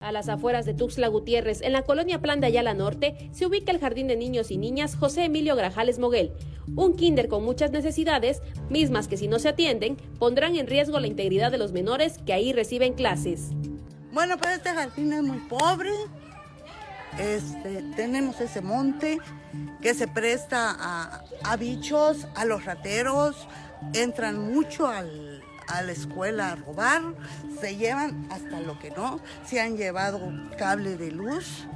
A las afueras de Tuxtla Gutiérrez, en la colonia Plan de Ayala Norte, se ubica el Jardín de Niños y Niñas José Emilio Grajales Moguel, un kinder con muchas necesidades, mismas que si no se atienden, pondrán en riesgo la integridad de los menores que ahí reciben clases. Bueno, pues este jardín es muy pobre. Este, tenemos ese monte que se presta a, a bichos, a los rateros, entran mucho al, a la escuela a robar, se llevan hasta lo que no, se han llevado cable de luz,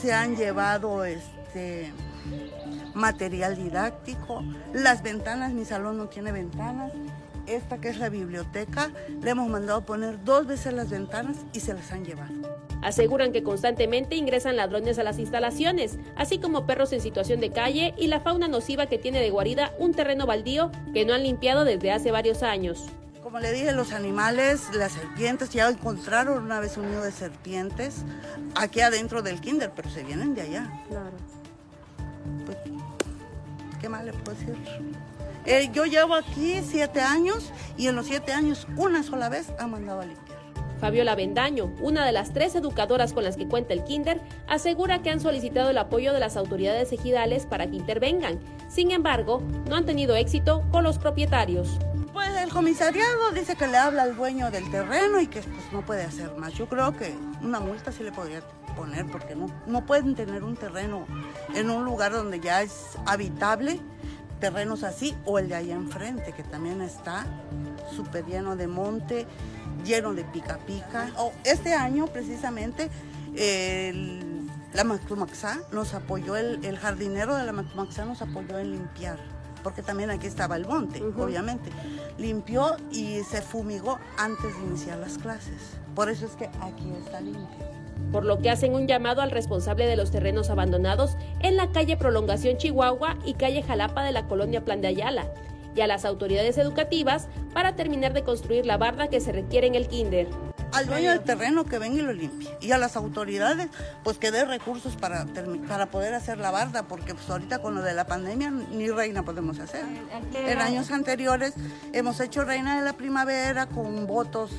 se han llevado este material didáctico, las ventanas, mi salón no tiene ventanas, esta que es la biblioteca, le hemos mandado poner dos veces las ventanas y se las han llevado. Aseguran que constantemente ingresan ladrones a las instalaciones, así como perros en situación de calle y la fauna nociva que tiene de guarida un terreno baldío que no han limpiado desde hace varios años. Como le dije, los animales, las serpientes, ya encontraron una vez un nido de serpientes aquí adentro del kinder, pero se vienen de allá. Claro. Pues, ¿Qué más le puedo decir? Eh, yo llevo aquí siete años y en los siete años una sola vez ha mandado a limpiar. Fabiola Bendaño, una de las tres educadoras con las que cuenta el Kinder, asegura que han solicitado el apoyo de las autoridades ejidales para que intervengan. Sin embargo, no han tenido éxito con los propietarios. El comisariado dice que le habla al dueño del terreno y que pues, no puede hacer más. Yo creo que una multa sí le podría poner porque no, no pueden tener un terreno en un lugar donde ya es habitable, terrenos así, o el de allá enfrente, que también está súper lleno de monte, lleno de pica pica. este año precisamente la Mactumaxá nos apoyó, el, el jardinero de la Mactumaxá nos apoyó en limpiar porque también aquí estaba el monte, obviamente. Limpió y se fumigó antes de iniciar las clases. Por eso es que aquí está limpio. Por lo que hacen un llamado al responsable de los terrenos abandonados en la calle Prolongación Chihuahua y calle Jalapa de la colonia Plan de Ayala y a las autoridades educativas para terminar de construir la barda que se requiere en el kinder al dueño del terreno que venga y lo limpie. Y a las autoridades, pues que dé recursos para, para poder hacer la barda, porque pues ahorita con lo de la pandemia ni reina podemos hacer. En años anteriores hemos hecho reina de la primavera con votos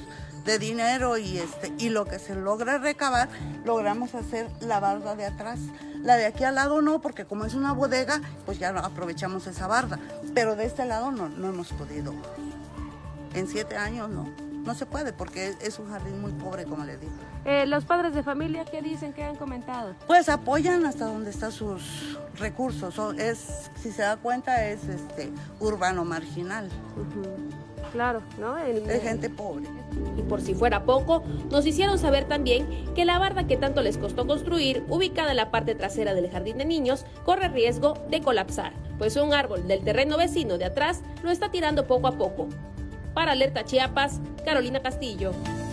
de dinero y este y lo que se logra recabar logramos hacer la barda de atrás. La de aquí al lado no porque como es una bodega pues ya aprovechamos esa barda. Pero de este lado no, no hemos podido. En siete años no no se puede porque es un jardín muy pobre, como le digo. Eh, ¿Los padres de familia qué dicen, qué han comentado? Pues apoyan hasta donde están sus recursos. Es, si se da cuenta, es este urbano marginal. Claro, ¿no? Es gente pobre. Y por si fuera poco, nos hicieron saber también que la barda que tanto les costó construir, ubicada en la parte trasera del jardín de niños, corre riesgo de colapsar, pues un árbol del terreno vecino de atrás lo está tirando poco a poco. Para Alerta Chiapas, Carolina Castillo.